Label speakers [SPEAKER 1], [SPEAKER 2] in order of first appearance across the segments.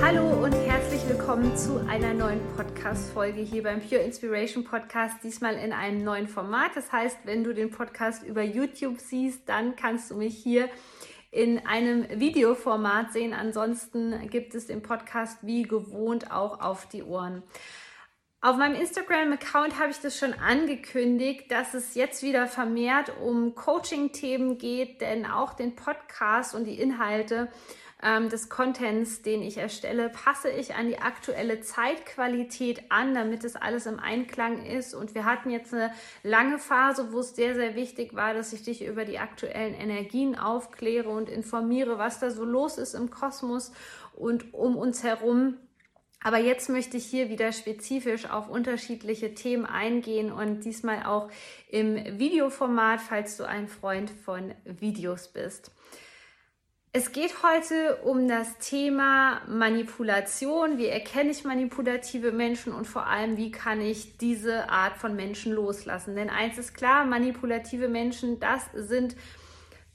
[SPEAKER 1] Hallo und herzlich willkommen zu einer neuen Podcast-Folge hier beim Pure Inspiration Podcast. Diesmal in einem neuen Format. Das heißt, wenn du den Podcast über YouTube siehst, dann kannst du mich hier in einem Videoformat sehen. Ansonsten gibt es den Podcast wie gewohnt auch auf die Ohren. Auf meinem Instagram-Account habe ich das schon angekündigt, dass es jetzt wieder vermehrt um Coaching-Themen geht, denn auch den Podcast und die Inhalte ähm, des Contents, den ich erstelle, passe ich an die aktuelle Zeitqualität an, damit es alles im Einklang ist. Und wir hatten jetzt eine lange Phase, wo es sehr, sehr wichtig war, dass ich dich über die aktuellen Energien aufkläre und informiere, was da so los ist im Kosmos und um uns herum. Aber jetzt möchte ich hier wieder spezifisch auf unterschiedliche Themen eingehen und diesmal auch im Videoformat, falls du ein Freund von Videos bist. Es geht heute um das Thema Manipulation. Wie erkenne ich manipulative Menschen und vor allem, wie kann ich diese Art von Menschen loslassen? Denn eins ist klar, manipulative Menschen, das sind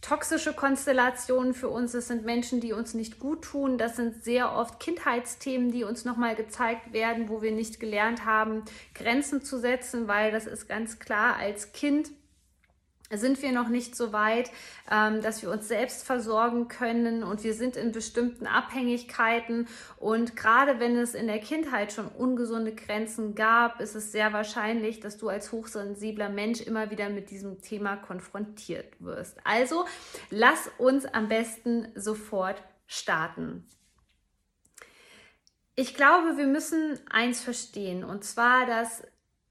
[SPEAKER 1] toxische Konstellationen für uns. Es sind Menschen, die uns nicht gut tun. Das sind sehr oft Kindheitsthemen, die uns nochmal gezeigt werden, wo wir nicht gelernt haben, Grenzen zu setzen, weil das ist ganz klar als Kind sind wir noch nicht so weit, ähm, dass wir uns selbst versorgen können und wir sind in bestimmten Abhängigkeiten. Und gerade wenn es in der Kindheit schon ungesunde Grenzen gab, ist es sehr wahrscheinlich, dass du als hochsensibler Mensch immer wieder mit diesem Thema konfrontiert wirst. Also lass uns am besten sofort starten. Ich glaube, wir müssen eins verstehen, und zwar, dass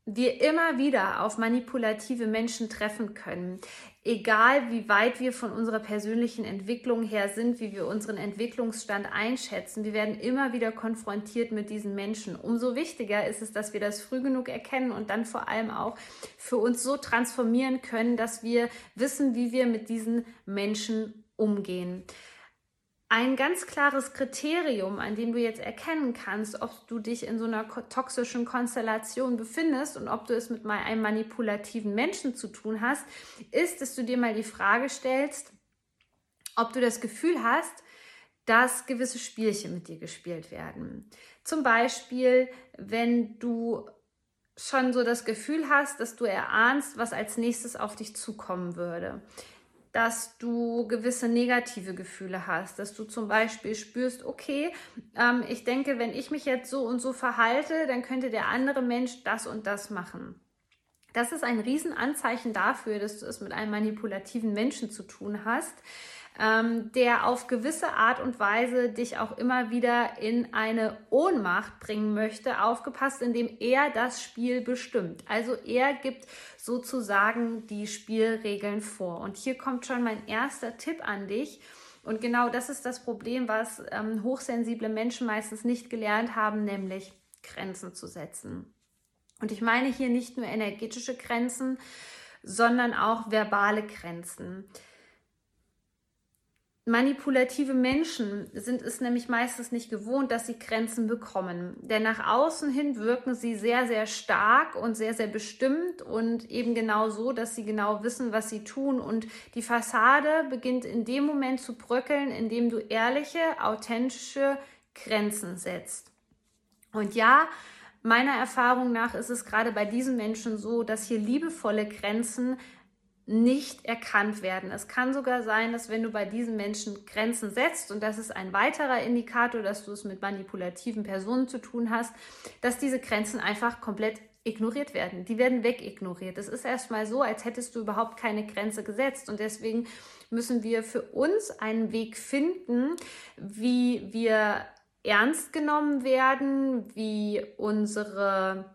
[SPEAKER 1] wir immer wieder auf manipulative Menschen treffen können. Egal wie weit wir von unserer persönlichen Entwicklung her sind, wie wir unseren Entwicklungsstand einschätzen, wir werden immer wieder konfrontiert mit diesen Menschen. Umso wichtiger ist es, dass wir das früh genug erkennen und dann vor allem auch für uns so transformieren können, dass wir wissen, wie wir mit diesen Menschen umgehen ein ganz klares Kriterium, an dem du jetzt erkennen kannst, ob du dich in so einer toxischen Konstellation befindest und ob du es mit einem manipulativen Menschen zu tun hast, ist, dass du dir mal die Frage stellst, ob du das Gefühl hast, dass gewisse Spielchen mit dir gespielt werden. Zum Beispiel, wenn du schon so das Gefühl hast, dass du erahnst, was als nächstes auf dich zukommen würde dass du gewisse negative Gefühle hast, dass du zum Beispiel spürst, okay, ähm, ich denke, wenn ich mich jetzt so und so verhalte, dann könnte der andere Mensch das und das machen. Das ist ein Riesenanzeichen dafür, dass du es mit einem manipulativen Menschen zu tun hast ähm, der auf gewisse Art und Weise dich auch immer wieder in eine Ohnmacht bringen möchte, aufgepasst, indem er das Spiel bestimmt. Also er gibt sozusagen die Spielregeln vor. Und hier kommt schon mein erster Tipp an dich. Und genau das ist das Problem, was ähm, hochsensible Menschen meistens nicht gelernt haben, nämlich Grenzen zu setzen. Und ich meine hier nicht nur energetische Grenzen, sondern auch verbale Grenzen. Manipulative Menschen sind es nämlich meistens nicht gewohnt, dass sie Grenzen bekommen. Denn nach außen hin wirken sie sehr, sehr stark und sehr, sehr bestimmt und eben genau so, dass sie genau wissen, was sie tun. Und die Fassade beginnt in dem Moment zu bröckeln, in dem du ehrliche, authentische Grenzen setzt. Und ja, meiner Erfahrung nach ist es gerade bei diesen Menschen so, dass hier liebevolle Grenzen nicht erkannt werden. Es kann sogar sein, dass wenn du bei diesen Menschen Grenzen setzt, und das ist ein weiterer Indikator, dass du es mit manipulativen Personen zu tun hast, dass diese Grenzen einfach komplett ignoriert werden. Die werden wegignoriert. Es ist erstmal so, als hättest du überhaupt keine Grenze gesetzt. Und deswegen müssen wir für uns einen Weg finden, wie wir ernst genommen werden, wie unsere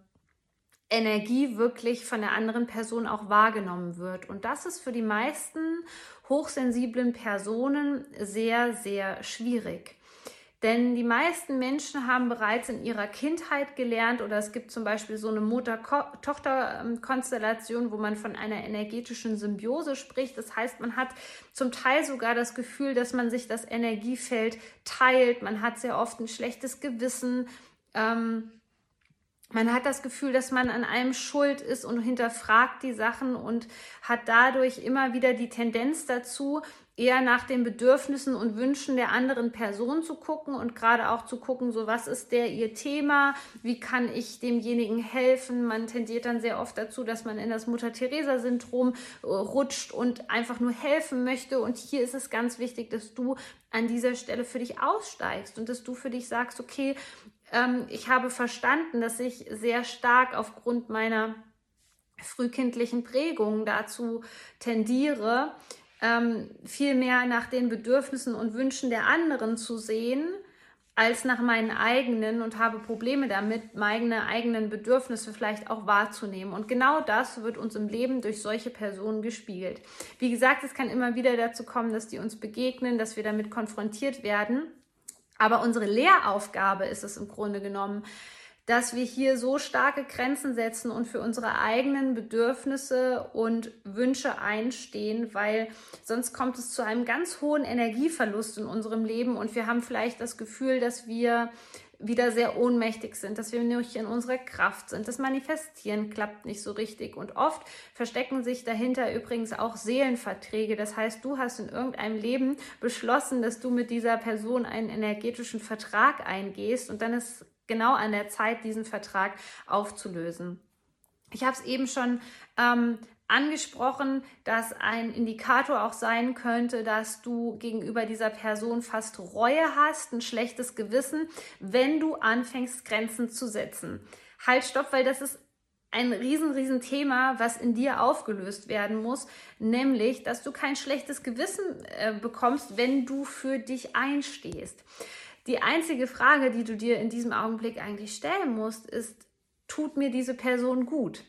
[SPEAKER 1] Energie wirklich von der anderen Person auch wahrgenommen wird. Und das ist für die meisten hochsensiblen Personen sehr, sehr schwierig. Denn die meisten Menschen haben bereits in ihrer Kindheit gelernt oder es gibt zum Beispiel so eine Mutter-Tochter-Konstellation, wo man von einer energetischen Symbiose spricht. Das heißt, man hat zum Teil sogar das Gefühl, dass man sich das Energiefeld teilt. Man hat sehr oft ein schlechtes Gewissen. Ähm, man hat das Gefühl, dass man an einem schuld ist und hinterfragt die Sachen und hat dadurch immer wieder die Tendenz dazu, eher nach den Bedürfnissen und Wünschen der anderen Person zu gucken und gerade auch zu gucken, so was ist der ihr Thema, wie kann ich demjenigen helfen. Man tendiert dann sehr oft dazu, dass man in das Mutter-Theresa-Syndrom äh, rutscht und einfach nur helfen möchte. Und hier ist es ganz wichtig, dass du an dieser Stelle für dich aussteigst und dass du für dich sagst, okay, ähm, ich habe verstanden, dass ich sehr stark aufgrund meiner frühkindlichen Prägungen dazu tendiere, ähm, viel mehr nach den Bedürfnissen und Wünschen der anderen zu sehen, als nach meinen eigenen und habe Probleme damit, meine eigenen Bedürfnisse vielleicht auch wahrzunehmen. Und genau das wird uns im Leben durch solche Personen gespiegelt. Wie gesagt, es kann immer wieder dazu kommen, dass die uns begegnen, dass wir damit konfrontiert werden. Aber unsere Lehraufgabe ist es im Grunde genommen, dass wir hier so starke Grenzen setzen und für unsere eigenen Bedürfnisse und Wünsche einstehen, weil sonst kommt es zu einem ganz hohen Energieverlust in unserem Leben und wir haben vielleicht das Gefühl, dass wir wieder sehr ohnmächtig sind, dass wir nicht in unserer Kraft sind. Das Manifestieren klappt nicht so richtig. Und oft verstecken sich dahinter übrigens auch Seelenverträge. Das heißt, du hast in irgendeinem Leben beschlossen, dass du mit dieser Person einen energetischen Vertrag eingehst und dann ist genau an der Zeit, diesen Vertrag aufzulösen. Ich habe es eben schon ähm, angesprochen, dass ein Indikator auch sein könnte, dass du gegenüber dieser Person fast Reue hast, ein schlechtes Gewissen, wenn du anfängst, Grenzen zu setzen. Halt, stopp, weil das ist ein riesen, riesen Thema, was in dir aufgelöst werden muss, nämlich, dass du kein schlechtes Gewissen äh, bekommst, wenn du für dich einstehst. Die einzige Frage, die du dir in diesem Augenblick eigentlich stellen musst, ist, tut mir diese Person gut?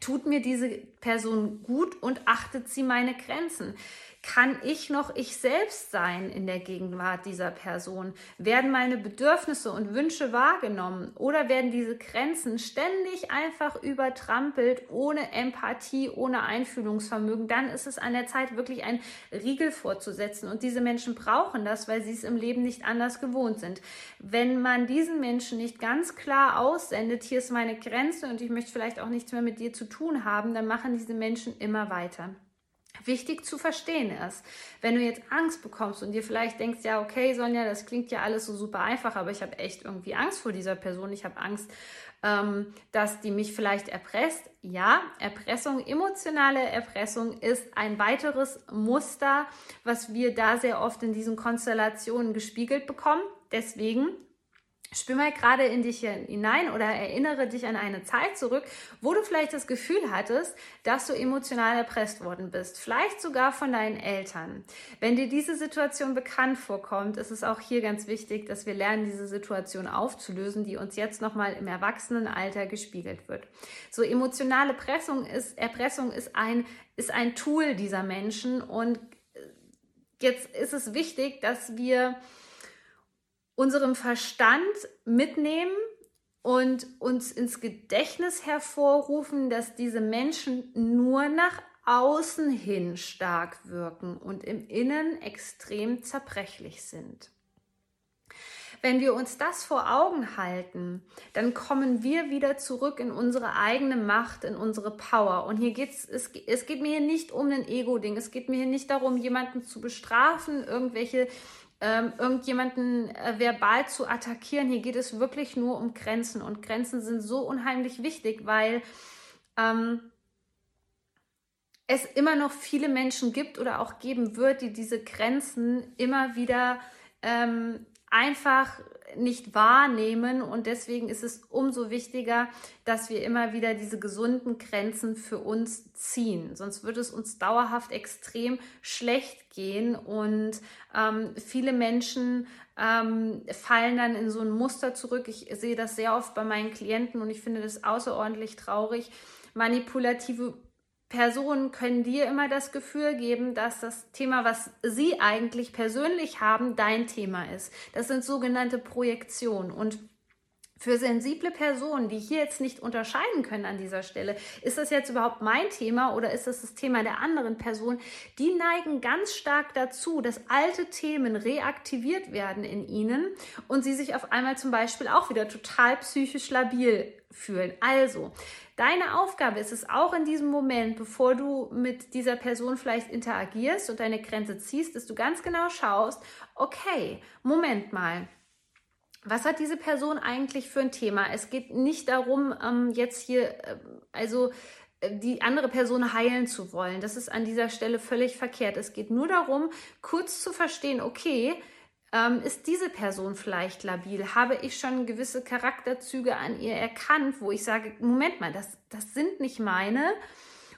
[SPEAKER 1] Tut mir diese Person gut und achtet sie meine Grenzen? Kann ich noch ich selbst sein in der Gegenwart dieser Person? Werden meine Bedürfnisse und Wünsche wahrgenommen oder werden diese Grenzen ständig einfach übertrampelt, ohne Empathie, ohne Einfühlungsvermögen? Dann ist es an der Zeit, wirklich ein Riegel vorzusetzen. Und diese Menschen brauchen das, weil sie es im Leben nicht anders gewohnt sind. Wenn man diesen Menschen nicht ganz klar aussendet, hier ist meine Grenze und ich möchte vielleicht auch nichts mehr mit dir zu tun haben, dann machen diese Menschen immer weiter wichtig zu verstehen ist. Wenn du jetzt Angst bekommst und dir vielleicht denkst, ja, okay, Sonja, das klingt ja alles so super einfach, aber ich habe echt irgendwie Angst vor dieser Person. Ich habe Angst, ähm, dass die mich vielleicht erpresst. Ja, Erpressung, emotionale Erpressung ist ein weiteres Muster, was wir da sehr oft in diesen Konstellationen gespiegelt bekommen. Deswegen Spür mal gerade in dich hinein oder erinnere dich an eine Zeit zurück, wo du vielleicht das Gefühl hattest, dass du emotional erpresst worden bist, vielleicht sogar von deinen Eltern. Wenn dir diese Situation bekannt vorkommt, ist es auch hier ganz wichtig, dass wir lernen, diese Situation aufzulösen, die uns jetzt nochmal im Erwachsenenalter gespiegelt wird. So emotionale Pressung ist, Erpressung ist ein, ist ein Tool dieser Menschen und jetzt ist es wichtig, dass wir unserem Verstand mitnehmen und uns ins Gedächtnis hervorrufen, dass diese Menschen nur nach außen hin stark wirken und im Innen extrem zerbrechlich sind. Wenn wir uns das vor Augen halten, dann kommen wir wieder zurück in unsere eigene Macht, in unsere Power. Und hier geht's, es, es geht mir hier nicht um ein Ego-Ding. Es geht mir hier nicht darum, jemanden zu bestrafen, irgendwelche ähm, irgendjemanden äh, verbal zu attackieren. Hier geht es wirklich nur um Grenzen und Grenzen sind so unheimlich wichtig, weil ähm, es immer noch viele Menschen gibt oder auch geben wird, die diese Grenzen immer wieder ähm, einfach nicht wahrnehmen und deswegen ist es umso wichtiger, dass wir immer wieder diese gesunden Grenzen für uns ziehen. Sonst wird es uns dauerhaft extrem schlecht gehen und ähm, viele Menschen ähm, fallen dann in so ein Muster zurück. Ich sehe das sehr oft bei meinen Klienten und ich finde das außerordentlich traurig. Manipulative Personen können dir immer das Gefühl geben, dass das Thema, was sie eigentlich persönlich haben, dein Thema ist. Das sind sogenannte Projektionen. Und für sensible Personen, die hier jetzt nicht unterscheiden können an dieser Stelle, ist das jetzt überhaupt mein Thema oder ist das das Thema der anderen Person, die neigen ganz stark dazu, dass alte Themen reaktiviert werden in ihnen und sie sich auf einmal zum Beispiel auch wieder total psychisch labil fühlen. Also, deine Aufgabe ist es auch in diesem Moment, bevor du mit dieser Person vielleicht interagierst und deine Grenze ziehst, dass du ganz genau schaust, okay, Moment mal was hat diese Person eigentlich für ein Thema? Es geht nicht darum, ähm, jetzt hier, äh, also äh, die andere Person heilen zu wollen. Das ist an dieser Stelle völlig verkehrt. Es geht nur darum, kurz zu verstehen, okay, ähm, ist diese Person vielleicht labil? Habe ich schon gewisse Charakterzüge an ihr erkannt, wo ich sage, Moment mal, das, das sind nicht meine?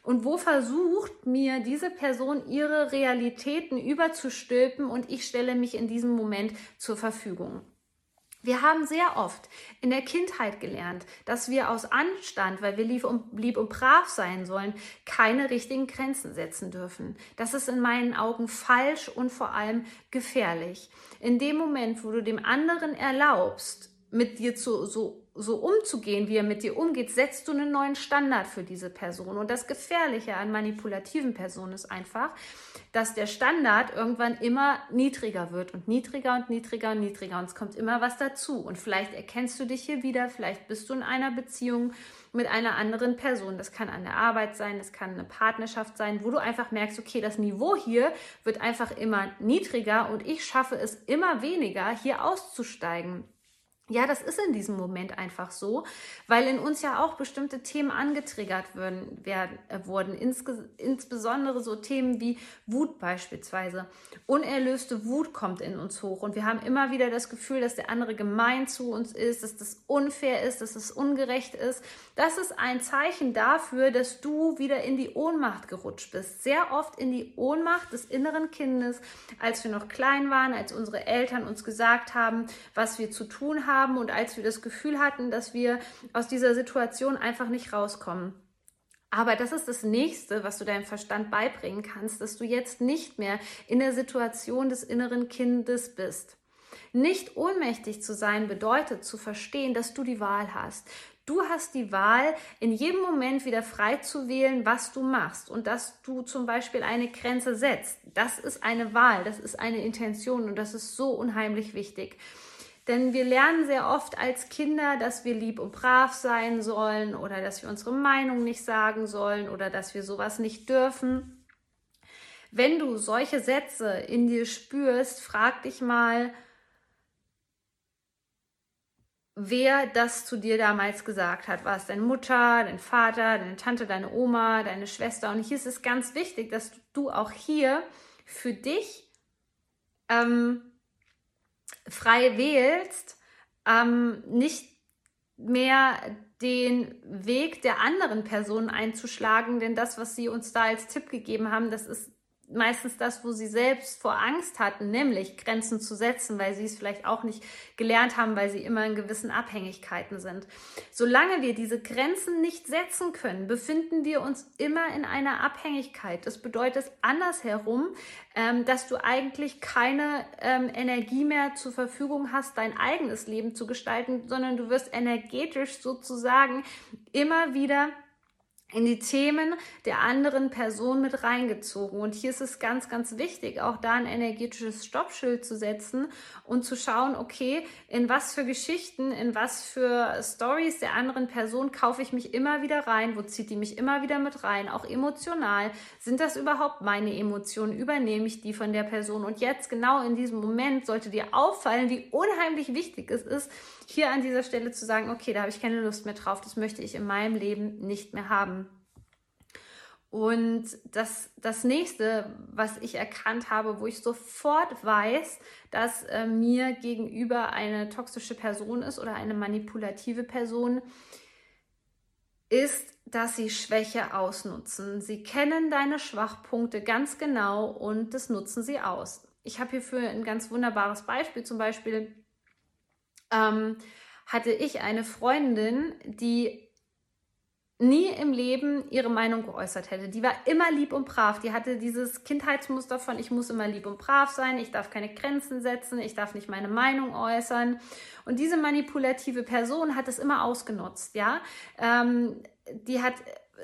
[SPEAKER 1] Und wo versucht mir diese Person ihre Realitäten überzustülpen und ich stelle mich in diesem Moment zur Verfügung? Wir haben sehr oft in der Kindheit gelernt, dass wir aus Anstand, weil wir lieb und, lieb und brav sein sollen, keine richtigen Grenzen setzen dürfen. Das ist in meinen Augen falsch und vor allem gefährlich. In dem Moment, wo du dem anderen erlaubst, mit dir zu, so so umzugehen, wie er mit dir umgeht, setzt du einen neuen Standard für diese Person. Und das Gefährliche an manipulativen Personen ist einfach, dass der Standard irgendwann immer niedriger wird und niedriger und niedriger und niedriger. Und es kommt immer was dazu. Und vielleicht erkennst du dich hier wieder, vielleicht bist du in einer Beziehung mit einer anderen Person. Das kann an der Arbeit sein, das kann eine Partnerschaft sein, wo du einfach merkst, okay, das Niveau hier wird einfach immer niedriger und ich schaffe es immer weniger, hier auszusteigen. Ja, das ist in diesem Moment einfach so, weil in uns ja auch bestimmte Themen angetriggert werden, werden, äh, wurden. Insge insbesondere so Themen wie Wut beispielsweise. Unerlöste Wut kommt in uns hoch und wir haben immer wieder das Gefühl, dass der andere gemein zu uns ist, dass das unfair ist, dass es ungerecht ist. Das ist ein Zeichen dafür, dass du wieder in die Ohnmacht gerutscht bist. Sehr oft in die Ohnmacht des inneren Kindes, als wir noch klein waren, als unsere Eltern uns gesagt haben, was wir zu tun haben haben und als wir das Gefühl hatten, dass wir aus dieser Situation einfach nicht rauskommen. Aber das ist das nächste, was du deinem Verstand beibringen kannst, dass du jetzt nicht mehr in der Situation des inneren Kindes bist. Nicht ohnmächtig zu sein bedeutet zu verstehen, dass du die Wahl hast. Du hast die Wahl, in jedem Moment wieder frei zu wählen, was du machst und dass du zum Beispiel eine Grenze setzt. Das ist eine Wahl, das ist eine Intention und das ist so unheimlich wichtig. Denn wir lernen sehr oft als Kinder, dass wir lieb und brav sein sollen oder dass wir unsere Meinung nicht sagen sollen oder dass wir sowas nicht dürfen. Wenn du solche Sätze in dir spürst, frag dich mal, wer das zu dir damals gesagt hat. War es deine Mutter, dein Vater, deine Tante, deine Oma, deine Schwester? Und hier ist es ganz wichtig, dass du auch hier für dich ähm, frei wählst, ähm, nicht mehr den Weg der anderen Person einzuschlagen, denn das, was sie uns da als Tipp gegeben haben, das ist meistens das, wo sie selbst vor Angst hatten, nämlich Grenzen zu setzen, weil sie es vielleicht auch nicht gelernt haben, weil sie immer in gewissen Abhängigkeiten sind. Solange wir diese Grenzen nicht setzen können, befinden wir uns immer in einer Abhängigkeit. Das bedeutet andersherum, ähm, dass du eigentlich keine ähm, Energie mehr zur Verfügung hast, dein eigenes Leben zu gestalten, sondern du wirst energetisch sozusagen immer wieder in die Themen der anderen Person mit reingezogen. Und hier ist es ganz, ganz wichtig, auch da ein energetisches Stoppschild zu setzen und zu schauen, okay, in was für Geschichten, in was für Stories der anderen Person kaufe ich mich immer wieder rein, wo zieht die mich immer wieder mit rein, auch emotional. Sind das überhaupt meine Emotionen? Übernehme ich die von der Person? Und jetzt genau in diesem Moment sollte dir auffallen, wie unheimlich wichtig es ist, hier an dieser Stelle zu sagen, okay, da habe ich keine Lust mehr drauf, das möchte ich in meinem Leben nicht mehr haben. Und das, das nächste, was ich erkannt habe, wo ich sofort weiß, dass äh, mir gegenüber eine toxische Person ist oder eine manipulative Person, ist, dass sie Schwäche ausnutzen. Sie kennen deine Schwachpunkte ganz genau und das nutzen sie aus. Ich habe hierfür ein ganz wunderbares Beispiel. Zum Beispiel ähm, hatte ich eine Freundin, die nie im Leben ihre Meinung geäußert hätte. Die war immer lieb und brav. Die hatte dieses Kindheitsmuster von, ich muss immer lieb und brav sein, ich darf keine Grenzen setzen, ich darf nicht meine Meinung äußern. Und diese manipulative Person hat es immer ausgenutzt, ja. Ähm, die hat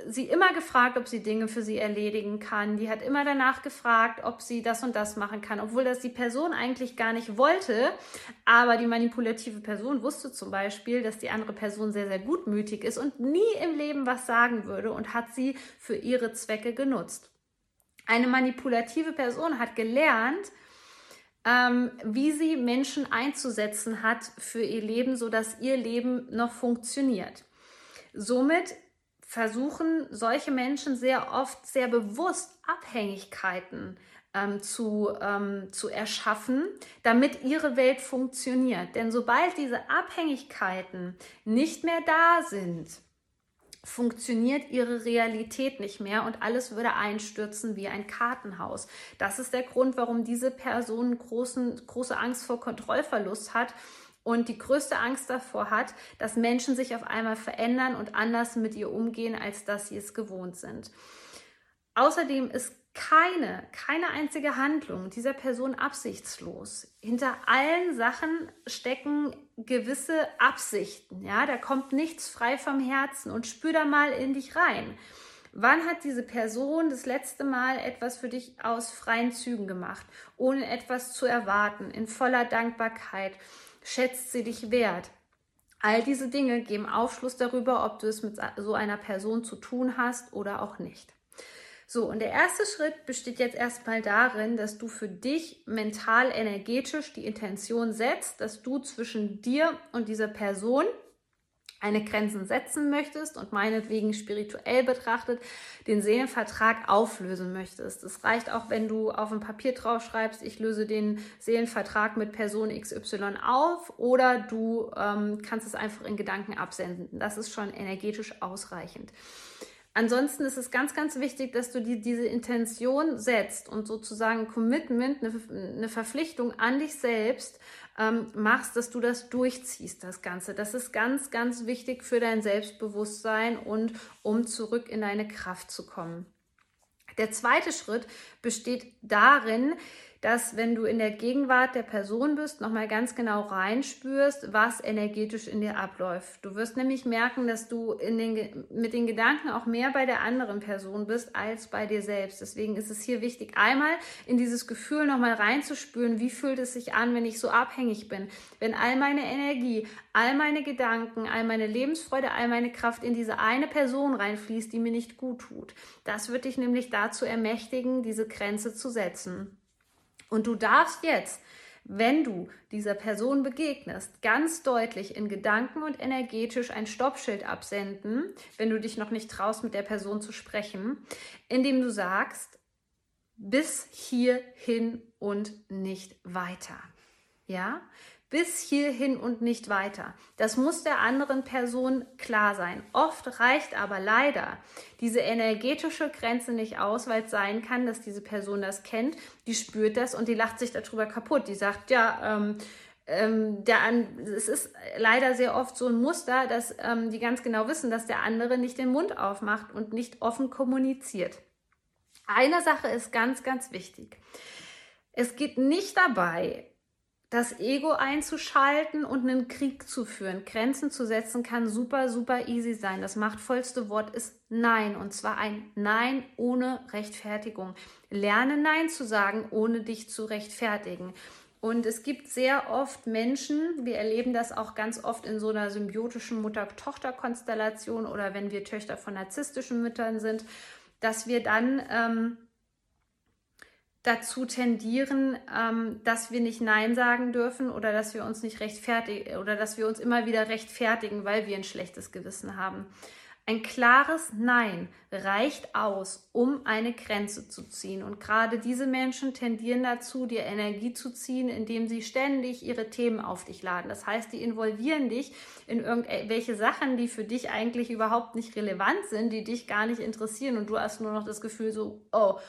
[SPEAKER 1] sie immer gefragt, ob sie Dinge für sie erledigen kann. Die hat immer danach gefragt, ob sie das und das machen kann, obwohl das die Person eigentlich gar nicht wollte. Aber die manipulative Person wusste zum Beispiel, dass die andere Person sehr, sehr gutmütig ist und nie im Leben was sagen würde und hat sie für ihre Zwecke genutzt. Eine manipulative Person hat gelernt, ähm, wie sie Menschen einzusetzen hat für ihr Leben, sodass ihr Leben noch funktioniert. Somit versuchen solche Menschen sehr oft sehr bewusst Abhängigkeiten ähm, zu, ähm, zu erschaffen, damit ihre Welt funktioniert. Denn sobald diese Abhängigkeiten nicht mehr da sind, funktioniert ihre Realität nicht mehr und alles würde einstürzen wie ein Kartenhaus. Das ist der Grund, warum diese Person großen, große Angst vor Kontrollverlust hat und die größte Angst davor hat, dass Menschen sich auf einmal verändern und anders mit ihr umgehen, als dass sie es gewohnt sind. Außerdem ist keine, keine einzige Handlung dieser Person absichtslos. Hinter allen Sachen stecken gewisse Absichten. Ja, da kommt nichts frei vom Herzen und spür da mal in dich rein. Wann hat diese Person das letzte Mal etwas für dich aus freien Zügen gemacht, ohne etwas zu erwarten, in voller Dankbarkeit? Schätzt sie dich wert? All diese Dinge geben Aufschluss darüber, ob du es mit so einer Person zu tun hast oder auch nicht. So, und der erste Schritt besteht jetzt erstmal darin, dass du für dich mental energetisch die Intention setzt, dass du zwischen dir und dieser Person eine Grenzen setzen möchtest und meinetwegen spirituell betrachtet den Seelenvertrag auflösen möchtest. Es reicht auch, wenn du auf ein Papier drauf schreibst, ich löse den Seelenvertrag mit Person XY auf oder du ähm, kannst es einfach in Gedanken absenden. Das ist schon energetisch ausreichend. Ansonsten ist es ganz, ganz wichtig, dass du die, diese Intention setzt und sozusagen Commitment, eine Verpflichtung an dich selbst ähm, machst, dass du das durchziehst, das Ganze. Das ist ganz, ganz wichtig für dein Selbstbewusstsein und um zurück in deine Kraft zu kommen. Der zweite Schritt besteht darin, dass wenn du in der Gegenwart der Person bist, nochmal ganz genau reinspürst, was energetisch in dir abläuft. Du wirst nämlich merken, dass du den, mit den Gedanken auch mehr bei der anderen Person bist als bei dir selbst. Deswegen ist es hier wichtig, einmal in dieses Gefühl nochmal reinzuspüren, wie fühlt es sich an, wenn ich so abhängig bin, wenn all meine Energie, all meine Gedanken, all meine Lebensfreude, all meine Kraft in diese eine Person reinfließt, die mir nicht gut tut. Das wird dich nämlich dazu ermächtigen, diese Grenze zu setzen. Und du darfst jetzt, wenn du dieser Person begegnest, ganz deutlich in Gedanken und energetisch ein Stoppschild absenden, wenn du dich noch nicht traust, mit der Person zu sprechen, indem du sagst, bis hierhin und nicht weiter. Ja? Bis hierhin und nicht weiter. Das muss der anderen Person klar sein. Oft reicht aber leider diese energetische Grenze nicht aus, weil es sein kann, dass diese Person das kennt, die spürt das und die lacht sich darüber kaputt. Die sagt, ja, ähm, ähm, der an, es ist leider sehr oft so ein Muster, dass ähm, die ganz genau wissen, dass der andere nicht den Mund aufmacht und nicht offen kommuniziert. Eine Sache ist ganz, ganz wichtig. Es geht nicht dabei, das Ego einzuschalten und einen Krieg zu führen. Grenzen zu setzen kann super, super easy sein. Das machtvollste Wort ist Nein und zwar ein Nein ohne Rechtfertigung. Lerne Nein zu sagen, ohne dich zu rechtfertigen. Und es gibt sehr oft Menschen, wir erleben das auch ganz oft in so einer symbiotischen Mutter-Tochter-Konstellation oder wenn wir Töchter von narzisstischen Müttern sind, dass wir dann ähm, dazu tendieren, ähm, dass wir nicht Nein sagen dürfen oder dass wir uns nicht rechtfertigen oder dass wir uns immer wieder rechtfertigen, weil wir ein schlechtes Gewissen haben. Ein klares Nein reicht aus, um eine Grenze zu ziehen. Und gerade diese Menschen tendieren dazu, dir Energie zu ziehen, indem sie ständig ihre Themen auf dich laden. Das heißt, die involvieren dich in irgendwelche Sachen, die für dich eigentlich überhaupt nicht relevant sind, die dich gar nicht interessieren. Und du hast nur noch das Gefühl so, oh,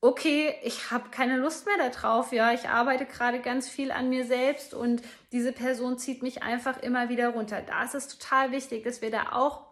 [SPEAKER 1] okay, ich habe keine Lust mehr darauf, ja, ich arbeite gerade ganz viel an mir selbst und diese Person zieht mich einfach immer wieder runter. Da ist es total wichtig, dass wir da auch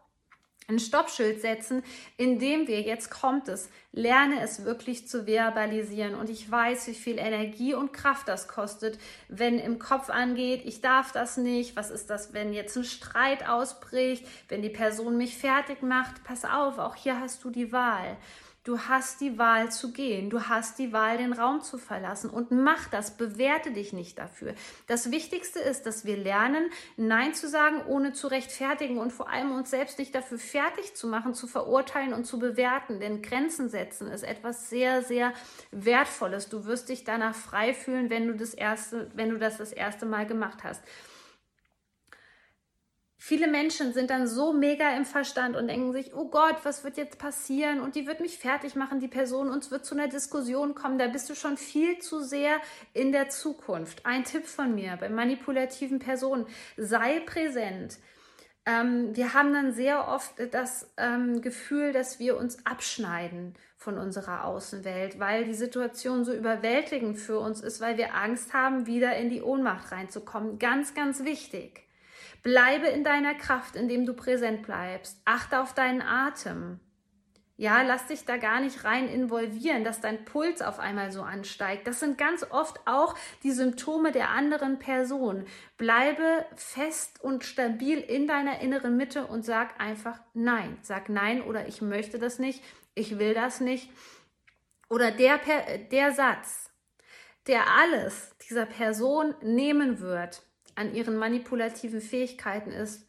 [SPEAKER 1] ein Stoppschild setzen, indem wir, jetzt kommt es, lerne es wirklich zu verbalisieren. Und ich weiß, wie viel Energie und Kraft das kostet, wenn im Kopf angeht, ich darf das nicht, was ist das, wenn jetzt ein Streit ausbricht, wenn die Person mich fertig macht, pass auf, auch hier hast du die Wahl. Du hast die Wahl zu gehen. Du hast die Wahl, den Raum zu verlassen. Und mach das. Bewerte dich nicht dafür. Das Wichtigste ist, dass wir lernen, Nein zu sagen, ohne zu rechtfertigen und vor allem uns selbst nicht dafür fertig zu machen, zu verurteilen und zu bewerten. Denn Grenzen setzen ist etwas sehr, sehr Wertvolles. Du wirst dich danach frei fühlen, wenn du das erste, wenn du das das erste Mal gemacht hast. Viele Menschen sind dann so mega im Verstand und denken sich, oh Gott, was wird jetzt passieren? Und die wird mich fertig machen, die Person, uns wird zu einer Diskussion kommen. Da bist du schon viel zu sehr in der Zukunft. Ein Tipp von mir bei manipulativen Personen, sei präsent. Ähm, wir haben dann sehr oft das ähm, Gefühl, dass wir uns abschneiden von unserer Außenwelt, weil die Situation so überwältigend für uns ist, weil wir Angst haben, wieder in die Ohnmacht reinzukommen. Ganz, ganz wichtig. Bleibe in deiner Kraft, indem du präsent bleibst. Achte auf deinen Atem. Ja, lass dich da gar nicht rein involvieren, dass dein Puls auf einmal so ansteigt. Das sind ganz oft auch die Symptome der anderen Person. Bleibe fest und stabil in deiner inneren Mitte und sag einfach Nein. Sag Nein oder ich möchte das nicht, ich will das nicht. Oder der, der Satz, der alles dieser Person nehmen wird, an ihren manipulativen Fähigkeiten ist,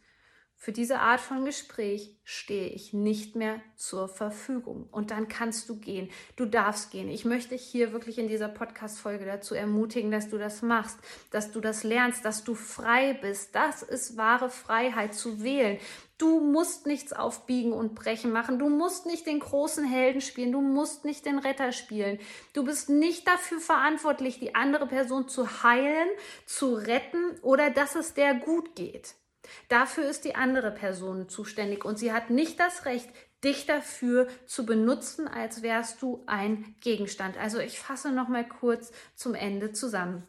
[SPEAKER 1] für diese Art von Gespräch stehe ich nicht mehr zur Verfügung. Und dann kannst du gehen. Du darfst gehen. Ich möchte dich hier wirklich in dieser Podcast-Folge dazu ermutigen, dass du das machst, dass du das lernst, dass du frei bist. Das ist wahre Freiheit zu wählen. Du musst nichts aufbiegen und brechen machen. Du musst nicht den großen Helden spielen. Du musst nicht den Retter spielen. Du bist nicht dafür verantwortlich, die andere Person zu heilen, zu retten oder dass es der gut geht. Dafür ist die andere Person zuständig und sie hat nicht das Recht, dich dafür zu benutzen, als wärst du ein Gegenstand. Also ich fasse noch mal kurz zum Ende zusammen.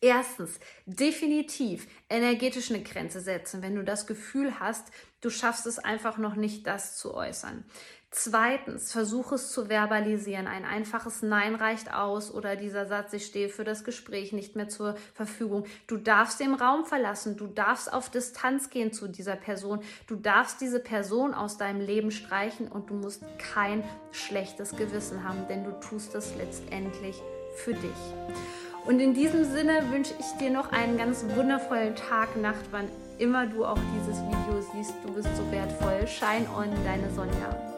[SPEAKER 1] Erstens, definitiv energetisch eine Grenze setzen, wenn du das Gefühl hast, du schaffst es einfach noch nicht, das zu äußern. Zweitens, versuche es zu verbalisieren. Ein einfaches Nein reicht aus oder dieser Satz, ich stehe für das Gespräch nicht mehr zur Verfügung. Du darfst den Raum verlassen, du darfst auf Distanz gehen zu dieser Person, du darfst diese Person aus deinem Leben streichen und du musst kein schlechtes Gewissen haben, denn du tust es letztendlich für dich. Und in diesem Sinne wünsche ich dir noch einen ganz wundervollen Tag, Nacht, wann immer du auch dieses Video siehst. Du bist so wertvoll. Shine on, deine Sonja.